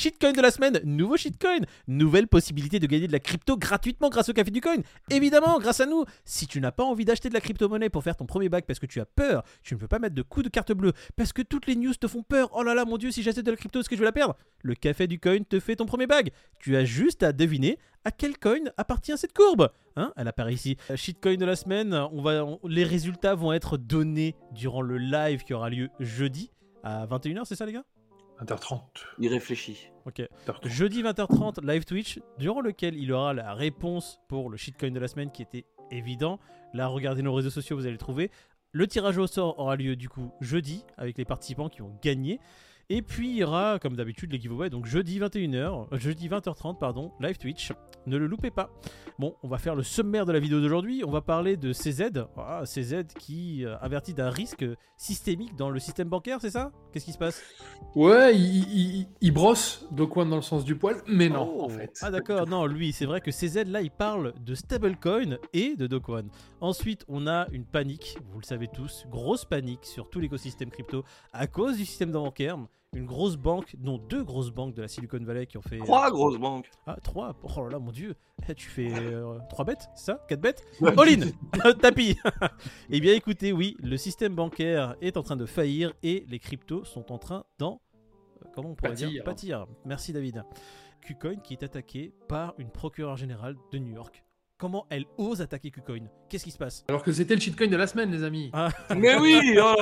Shitcoin de la semaine, nouveau shitcoin, nouvelle possibilité de gagner de la crypto gratuitement grâce au café du coin. Évidemment, grâce à nous. Si tu n'as pas envie d'acheter de la crypto-monnaie pour faire ton premier bac parce que tu as peur, tu ne peux pas mettre de coup de carte bleue parce que toutes les news te font peur. Oh là là, mon dieu, si j'achète de la crypto, est-ce que je vais la perdre? Le café du coin te fait ton premier bag. Tu as juste à deviner à quel coin appartient cette courbe. Hein? Elle apparaît ici. Euh, Shitcoin de la semaine, on va, les résultats vont être donnés durant le live qui aura lieu jeudi à 21h, c'est ça les gars? 20h30. Il réfléchit. Ok. 20h30. Jeudi 20h30, live Twitch, durant lequel il aura la réponse pour le shitcoin de la semaine qui était évident. Là, regardez nos réseaux sociaux, vous allez le trouver. Le tirage au sort aura lieu du coup jeudi avec les participants qui ont gagné. Et puis il y aura, comme d'habitude, les giveaways. Donc jeudi 21h, euh, jeudi 20h30, pardon, live Twitch. Ne le loupez pas. Bon, on va faire le sommaire de la vidéo d'aujourd'hui. On va parler de CZ. Ah, CZ qui euh, avertit d'un risque systémique dans le système bancaire, c'est ça? Qu'est-ce qui se passe? Ouais, il, il- il brosse Dokwan dans le sens du poil, mais non, Oh. en fait. Ah d'accord, non, lui, c'est vrai que CZ, là, il parle de stablecoin et de Dokwan. Ensuite, on a une panique, vous le savez tous, grosse panique sur tout l'écosystème crypto à cause du système bancaire. Une grosse banque, non, deux grosses banques de la Silicon Valley qui ont fait... Trois grosses banques. Ah, trois Oh là là, mon dieu Eh, Tu fais euh, trois bêtes, c'est ça? Quatre bêtes? All-in Tapis Eh bien écoutez, oui, le système bancaire est en train de faillir et les cryptos sont en train d'en... euh, Comment on pourrait dire? Pâtir. Pâtir. Merci David. Kucoin qui est attaqué par une procureure générale de New York. Comment elle ose attaquer Kucoin Qu'est-ce qui se passe? Alors que c'était le shitcoin de la semaine, les amis. Ah, Mais oui, oh là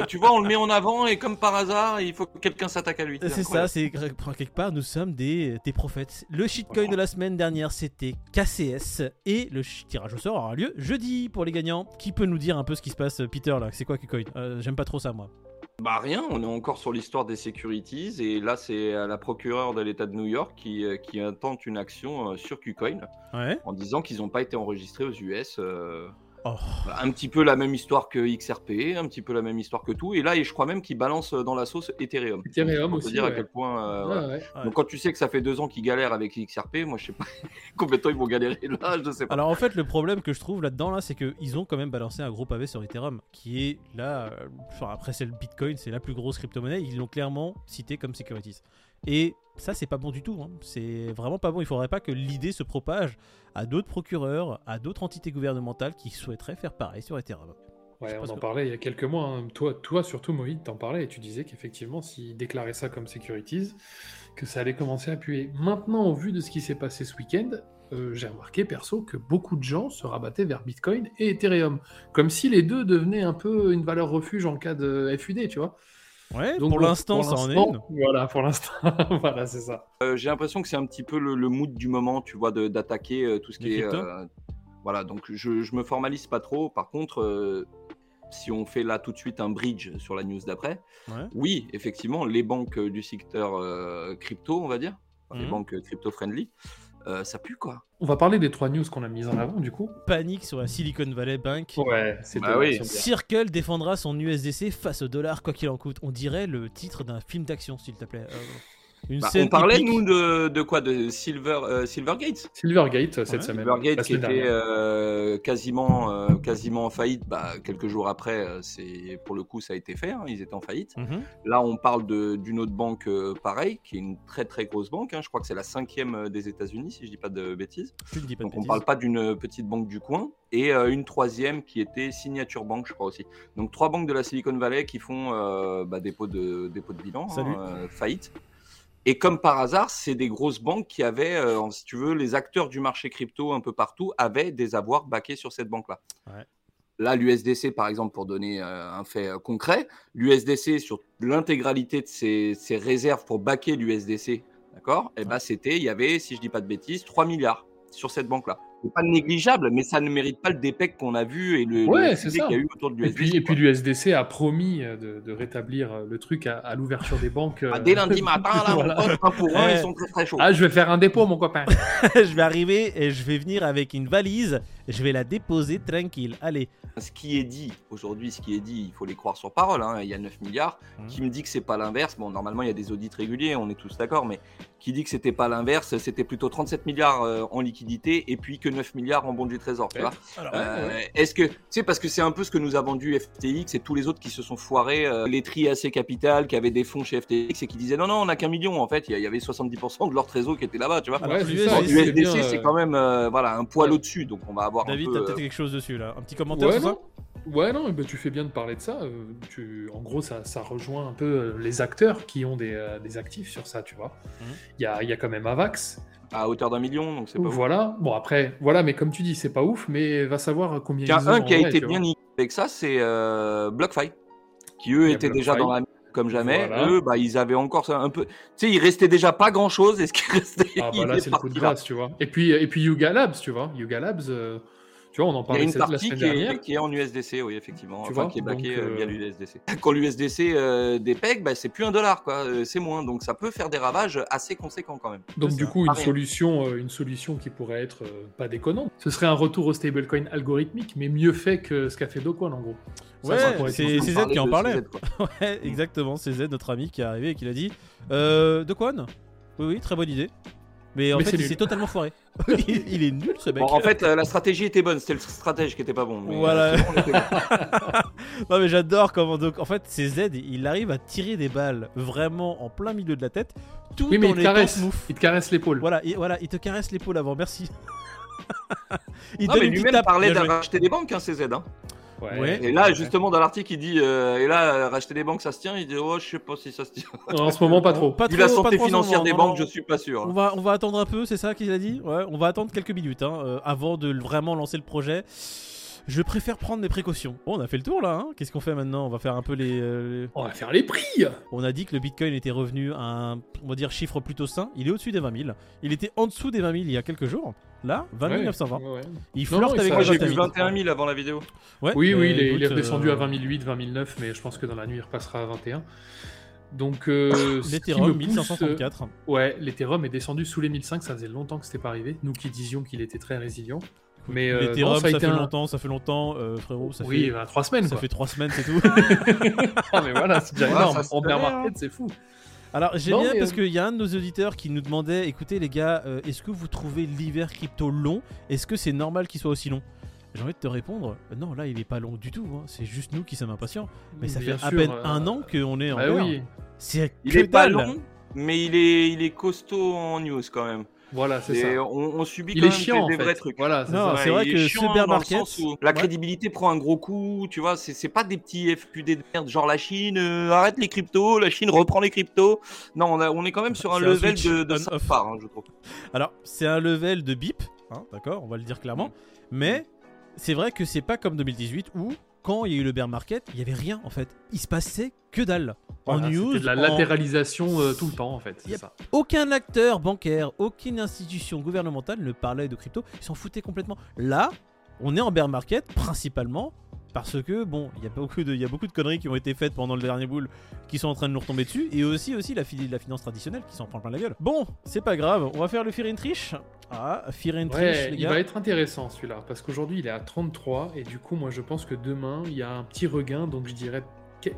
là, tu vois, on le met en avant et comme par hasard, il faut que quelqu'un s'attaque à lui. C'est ça, c'est quelque part, nous sommes des, des prophètes. Le shitcoin de la semaine dernière, c'était KCS. Et le tirage au sort aura lieu jeudi pour les gagnants. Qui peut nous dire un peu ce qui se passe, Peter, là? C'est quoi Kucoin Euh, J'aime pas trop ça, moi. Bah rien, on est encore sur l'histoire des securities et là c'est euh, la procureure de l'État de New York qui, euh, qui intente une action euh, sur Qcoin Ouais. en disant qu'ils n'ont pas été enregistrés aux US. euh, Oh. un petit peu la même histoire que XRP, un petit peu la même histoire que tout. Et là, et je crois même qu'ils balancent dans la sauce Ethereum. Ethereum aussi. dire à quel point. euh, Ouais, ouais. ouais. Ouais. Donc quand tu sais que ça fait deux ans qu'ils galèrent avec XRP, moi je sais pas combien de temps ils vont galérer là, je sais pas. Alors en fait, le problème que je trouve là-dedans, là, c'est qu'ils ont quand même balancé un gros pavé sur Ethereum, qui est là, euh, enfin, après c'est le Bitcoin, c'est la plus grosse crypto-monnaie, ils l'ont clairement cité comme securities. Et ça, c'est pas bon du tout, hein. c'est vraiment pas bon, il faudrait pas que l'idée se propage à d'autres procureurs, à d'autres entités gouvernementales qui souhaiteraient faire pareil sur Ethereum. Ouais, on en que- parlait il y a quelques mois. hein. Toi, toi, surtout, Moïse, t'en parlais et tu disais qu'effectivement, s'ils déclaraient ça comme securities, que ça allait commencer à puer. Maintenant, au vu de ce qui s'est passé ce week-end, euh, j'ai remarqué perso que beaucoup de gens se rabattaient vers Bitcoin et Ethereum, comme si les deux devenaient un peu une valeur refuge en cas de FUD, tu vois. Ouais, Donc pour l'instant, ça en est une. Voilà, pour l'instant, voilà, c'est ça. Euh, J'ai l'impression que c'est un petit peu le, le mood du moment, tu vois, d'attaquer euh, tout ce qui est. euh, voilà, donc je, je me formalise pas trop. Par contre, euh, si on fait là tout de suite un bridge sur la news d'après, Ouais. oui, effectivement, les banques du secteur euh, crypto, on va dire, enfin, les Mhm. banques crypto-friendly, euh, ça pue quoi. On va parler des trois news qu'on a mises en avant, du coup. Panique sur la Silicon Valley Bank. Ouais, c'est Bah oui. Circle défendra son USDC face au dollar, quoi qu'il en coûte. On dirait le titre d'un film d'action, s'il te plaît. Euh, une Bah, scène on parlait, épique. nous, de, de quoi? De Silver, euh, Silvergate? Silvergate cette Ouais. semaine. Silvergate qui était euh, quasiment, euh, quasiment en faillite, bah, quelques jours après, c'est pour le coup ça a été fait, hein, ils étaient en faillite. Mhm. Là on parle d'une autre banque euh, pareille, qui est une très très grosse banque, hein, je crois que c'est la cinquième des États-Unis si je dis pas de bêtises. Tu ne dis pas de Donc on bêtises. parle pas d'une petite banque du coin, et euh, une troisième qui était Signature Bank je crois aussi. Donc trois banques de la Silicon Valley qui font euh, bah, dépôt, de, dépôt de bilan, hein, euh, faillite. Et comme par hasard, c'est des grosses banques qui avaient, euh, si tu veux, les acteurs du marché crypto un peu partout avaient des avoirs baqués sur cette banque-là. Ouais. Là, l'USDC, par exemple, pour donner euh, un fait euh, concret, l'USDC, sur l'intégralité de ses, ses réserves pour baquer l'USDC, d'accord? Et ben, c'était, il y avait, si je dis pas de bêtises, 3 milliards sur cette banque-là. C'est pas négligeable, mais ça ne mérite pas le dépec qu'on a vu et le, Ouais, le c'est sujet ça. qu'il y a eu autour de Et l'USDC. puis, et puis quoi. l'USDC a promis euh, de, de rétablir euh, le truc à, à l'ouverture des banques. Ah, euh, dès lundi matin, là, voilà. on un pour un, Ouais. ils sont très très chauds. Ah, je vais faire un dépôt, mon copain. je vais arriver et je vais venir avec une valise je vais la déposer tranquille. Allez. Ce qui est dit aujourd'hui, ce qui est dit, il faut les croire sur parole. hein, Il y a 9 milliards. Mhm. Qui me dit que c'est pas l'inverse Bon, normalement, il y a des audits réguliers, on est tous d'accord, mais qui dit que c'était pas l'inverse C'était plutôt 37 milliards euh, en liquidité et puis que 9 milliards en bons du trésor. Tu vois Alors, Euh, Est-ce que, tu sais, parce que c'est un peu ce que nous a vendu FTX et tous les autres qui se sont foirés, euh, les Triac Capital qui avaient des fonds chez FTX et qui disaient non, non, on n'a qu'un million. En fait, il y, avait 70% de leur trésor qui était là-bas, tu vois. Ouais, Bon, c'est USDC, c'est euh, quand même euh, voilà, un poil au-dessus, donc on va avoir David, un t'as peu. peut-être euh, quelque chose dessus là. Un petit commentaire Ouais, sur ça? non Ouais, non, tu fais bien de parler de ça. euh, tu... En gros, ça, ça rejoint un peu euh, les acteurs qui ont des, euh, des actifs sur ça, tu vois. Il Mhm. y, a, il y a quand même Avax. à hauteur d'un million, donc c'est pas ouf. Voilà. Bon, après, voilà, mais comme tu dis, c'est pas ouf, mais va savoir combien Il y a ils un qui a vrai, été bien niqué avec ça, c'est euh, BlockFi, qui eux Il étaient déjà dans la comme jamais. Voilà. Eux, bah, ils avaient encore un peu. Tu sais, il restait déjà pas grand chose, et ce qui restait, Ah, il bah là, est c'est le coup de grâce, tu vois. Et puis, et puis Yuga Labs, tu vois. Yuga Labs, euh, tu vois, on en Il y a parlait une la partie qui est, dernière. qui est en USDC, oui, effectivement. Tu enfin, vois, qui est baquée euh, via l'USDC. Quand l'USDC euh, dépègue, bah, c'est plus un dollar, quoi. euh, c'est moins. Donc ça peut faire des ravages assez conséquents quand même. Donc du ça. coup, une rien. solution, euh, une solution qui pourrait être euh, pas déconnante, ce serait un retour au stablecoin algorithmique, mais mieux fait que ce qu'a fait Doquan en gros. Ouais, c'est- une c'est solution. Z qui en parlait. CZ. Ouais, exactement, c'est Z, notre ami qui est arrivé et qui l'a dit. Euh, de quoi Oui, oui, très bonne idée. Mais en Mais fait, c'est il s'est totalement foiré. il, est nul ce mec. Bon, en fait, euh, la stratégie était bonne, c'était le stratège qui était pas bon. mais, euh, Voilà. était bon. non mais j'adore comment donc en fait c'est Z, il arrive à tirer des balles vraiment en plein milieu de la tête, tout Oui, mais en il te étant caresse, il te caresse l'épaule. Voilà, il, voilà, il te caresse l'épaule avant, merci. il Non, donne mais lui-même parlait racheter des banques, hein, CZ. Hein. Ouais. Et là, justement, dans l'article, il dit euh, Et là, euh, racheter des banques, ça se tient Il dit Oh, je sais pas si ça se tient. En ce moment, pas trop. Pas Vu la trop, pas santé trop financière moment, des non, banques, non. je suis pas sûr. On va, on va attendre un peu, c'est ça qu'il a dit? Ouais, on va attendre quelques minutes hein, euh, avant de vraiment lancer le projet. Je préfère prendre mes précautions. Bon, on a fait le tour là, hein qu'est-ce qu'on fait maintenant? On va faire un peu les, euh, On va faire les prix On a dit que le Bitcoin était revenu à un, on va dire, chiffre plutôt sain. Il est au-dessus des 20 000. Il était en dessous des 20 000 il y a quelques jours. Là, 20 Ouais, 920. ouais, ouais. Il flirte non, avec les j'ai 21 vu 000. 21 000 avant la vidéo. Ouais, Oui, oui, il est, il est redescendu euh, à 20 008, 20 009, mais je pense que dans la nuit, il repassera à 21. Donc, euh, L'Ethereum me pousse, 1534. euh, Ouais, l'Ethereum est descendu sous les 1005, ça faisait longtemps que c'était pas arrivé. Nous qui disions qu'il était très résilient. Mais euh, L'Ethereum, non, ça, a fait un- longtemps, ça fait longtemps, euh, frérot. Ça oui, fait, bah, trois semaines ça quoi. fait 3 semaines, c'est tout. Ah, mais voilà, c'est déjà Ouais, énorme. fait, hein. market, c'est fou. Alors j'aime Non, bien mais, parce euh, qu'il y a un de nos auditeurs qui nous demandait écoutez les gars, euh, est-ce que vous trouvez l'hiver crypto long? Est-ce que c'est normal qu'il soit aussi long? J'ai envie de te répondre non, là il est pas long du tout, hein. c'est juste nous qui sommes impatients. Mais ça Bien fait à peine euh, un an qu'on est en Bah oui, C'est Il est pas long, mais il est, il est costaud en news quand même. Voilà, c'est ça. on, on subit Il quand est même chiant des, en des fait. vrais trucs. Voilà, c'est Non, ça. c'est vrai que est ce chiant bear dans le market- sens où la Ouais. crédibilité prend un gros coup, tu vois, c'est c'est pas des petits FQD de merde, genre la Chine, euh, arrête les cryptos, la Chine reprend les cryptos. Non, on, a- on est quand même sur un level switch de, de hein, je trouve. Alors c'est un level de bip, hein, d'accord, on va le dire clairement. Mais c'est vrai que c'est pas comme 2018 où quand il y a eu le bear market, il y avait rien en fait. Il se passait que dalle. Voilà, en news, de la en- latéralisation euh, tout le temps en fait. Yep. ça. Aucun acteur bancaire, aucune institution gouvernementale ne parlait de crypto. Ils s'en foutaient complètement. Là, on est en bear market principalement parce que bon, il y a beaucoup de, il y a beaucoup de conneries qui ont été faites pendant le dernier boule qui sont en train de nous retomber dessus et aussi aussi la, fi- la finance traditionnelle qui s'en prend plein la gueule. Bon, c'est pas grave, on va faire le Fear and Trish. Ah, Fear and Trish, Ouais, les il va être intéressant celui-là parce qu'aujourd'hui il est à 33 et du coup moi je pense que demain il y a un petit regain donc je dirais que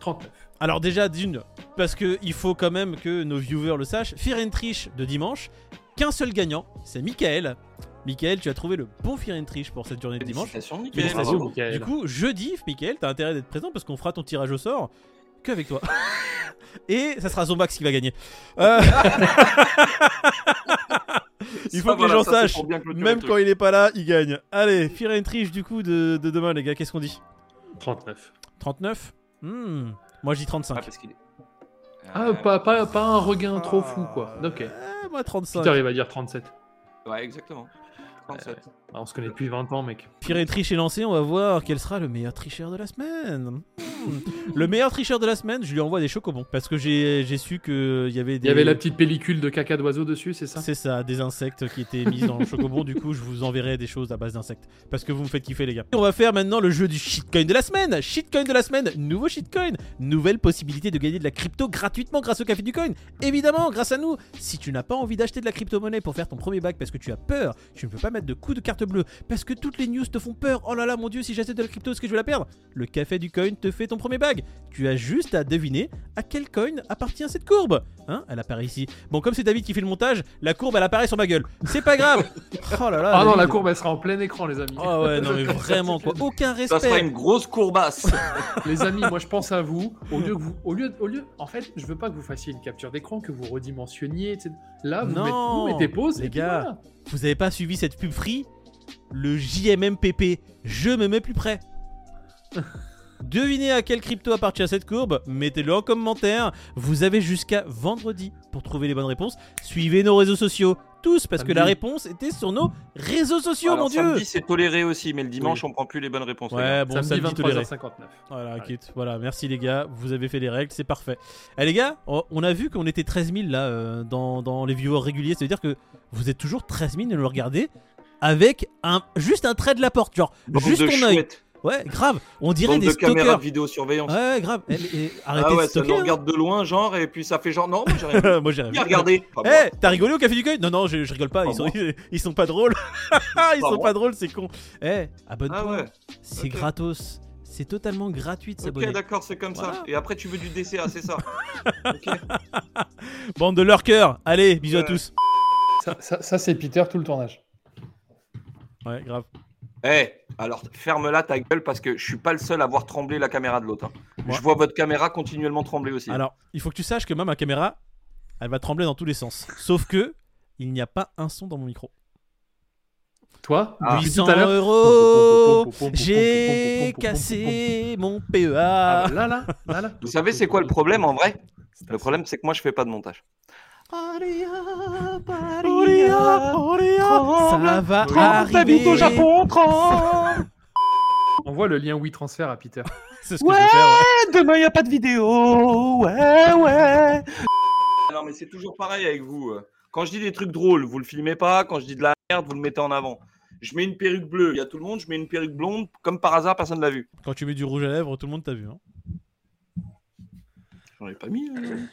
39. Alors déjà d'une, parce que il faut quand même que nos viewers le sachent. Fear and Trish de dimanche, qu'un seul gagnant, c'est Michael. Michael, tu as trouvé le bon Fear and Trish pour cette journée de dimanche. Félicitations. Bravo. Michael. Du coup, jeudi, Michael, t'as intérêt d'être présent parce qu'on fera ton tirage au sort que avec toi. Et ça sera Zombax qui va gagner. Euh, Il faut Ça, que les gens ça, sachent, même quand il est pas là, il gagne. Allez, Fear and Trish du coup de, de demain, les gars, qu'est-ce qu'on dit? 39. 39 Hmm, Moi je dis 35. Ah, parce qu'il est. Ah, Euh, pas, pas, pas un regain trop fou quoi. Ok. Moi 35. Peter il va dire 37. Ouais, exactement. 37. On se connaît depuis 20 ans mec. And Trish est lancé, on va voir quel sera le meilleur tricheur de la semaine. Hmm. le meilleur tricheur de la semaine, je lui envoie des chocobons parce que j'ai j'ai su qu'il y avait des. Il y avait la petite pellicule de caca d'oiseau dessus, c'est ça? C'est ça, des insectes qui étaient mis dans le chocobon. du coup, je vous enverrai des choses à base d'insectes. Parce que vous me faites kiffer, les gars. On va faire maintenant le jeu du shitcoin de la semaine. Shitcoin de la semaine, nouveau shitcoin. Nouvelle possibilité de gagner de la crypto gratuitement grâce au café du coin. Évidemment, grâce à nous. Si tu n'as pas envie d'acheter de la crypto-monnaie pour faire ton premier bac parce que tu as peur, tu ne peux pas mettre de coups de carte bleue parce que toutes les news te font peur. Oh là là, mon dieu, si j'achète de la crypto, est-ce que je vais la perdre? Le café du coin te fait ton premier bag. Tu as juste à deviner à quel coin appartient cette courbe. Hein? Elle apparaît ici. Bon, comme c'est David qui fait le montage, la courbe elle apparaît sur ma gueule. C'est pas grave. Oh là là. Ah non, la courbe elle sera en plein écran, les amis. Oh ouais, non mais vraiment quoi. Aucun Ça sera respect. une grosse courbasse. Les amis, moi je pense à vous. Au lieu que vous, au lieu, au lieu, en fait, je veux pas que vous fassiez une capture d'écran, que vous redimensionniez. etc. Là, vous, Non, mettez, vous mettez pause. les et puis gars. voilà. Vous avez pas suivi cette pub free Le JMMPP. Je me mets plus près. Devinez à quelle crypto appartient cette courbe Mettez-le en commentaire. Vous avez jusqu'à vendredi pour trouver les bonnes réponses. Suivez nos réseaux sociaux. Tous, parce que la réponse était sur nos réseaux sociaux, Alors, mon dieu samedi, c'est toléré aussi, mais le dimanche, on prend plus les bonnes réponses. Ouais, bon, Samedi samedi toléré. 23h59. Voilà, Ouais. quitte. Voilà, merci les gars, vous avez fait les règles, c'est parfait. Eh les gars, on a vu qu'on était 13 000 là euh, dans, dans les viewers réguliers, ça veut dire que vous êtes toujours 13 000 à nous regarder avec un juste un trait de la porte, genre Bande juste ton œil. Ouais, grave, on dirait bande des de caméras stalkers. de vidéosurveillance. Ouais, ouais, grave. Arrêtez ah ouais, de ça stalker. nous hein. regarde de loin, genre, et puis ça fait genre, non, moi j'ai rien Moi j'ai rien Eh, moi. t'as rigolé au café du coin Non, non, je, je rigole pas. Pas Ils sont, ils, sont pas drôles. ils Pas sont moi. pas drôles, c'est con. Eh, abonne-toi. Ah ouais. C'est ok. gratos. C'est totalement gratuit de Ok, s'abonner. d'accord, c'est comme Voilà. ça. Et après, tu veux du DCA, c'est ça. Ok. Bande de lurkers. Allez, bisous à tous. Ça, ça- ça, c'est Peter tout le tournage. Ouais, grave. Eh, alors ferme-la ta gueule parce que je suis pas le seul à voir trembler la caméra de l'autre. hein. Je vois votre caméra continuellement trembler aussi. Alors, il faut que tu saches que moi, ma caméra, elle va trembler dans tous les sens. Sauf que, il n'y a pas un son dans mon micro. Toi, Ah. depuis 800 tout à l'heure. euros, j'ai cassé mon Ah, PEA. bah, là, là, là, là. Vous savez, c'est quoi le problème en vrai? Le problème, c'est que moi, je fais pas de montage. Ça va arriver. au Japon, On voit le lien WeTransfer à Peter. C'est ce que je vais faire. ouais. Demain, il n'y a pas de vidéo. Ouais, ouais. Non, mais c'est toujours pareil avec vous. Quand je dis des trucs drôles, vous le filmez pas. Quand je dis de la merde, vous le mettez en avant. Je mets une perruque bleue, il y a tout le monde. Je mets une perruque blonde, comme par hasard, personne l'a vu. Quand tu mets du rouge à lèvres, tout le monde t'a vu. hein. J'en ai pas mis. hein.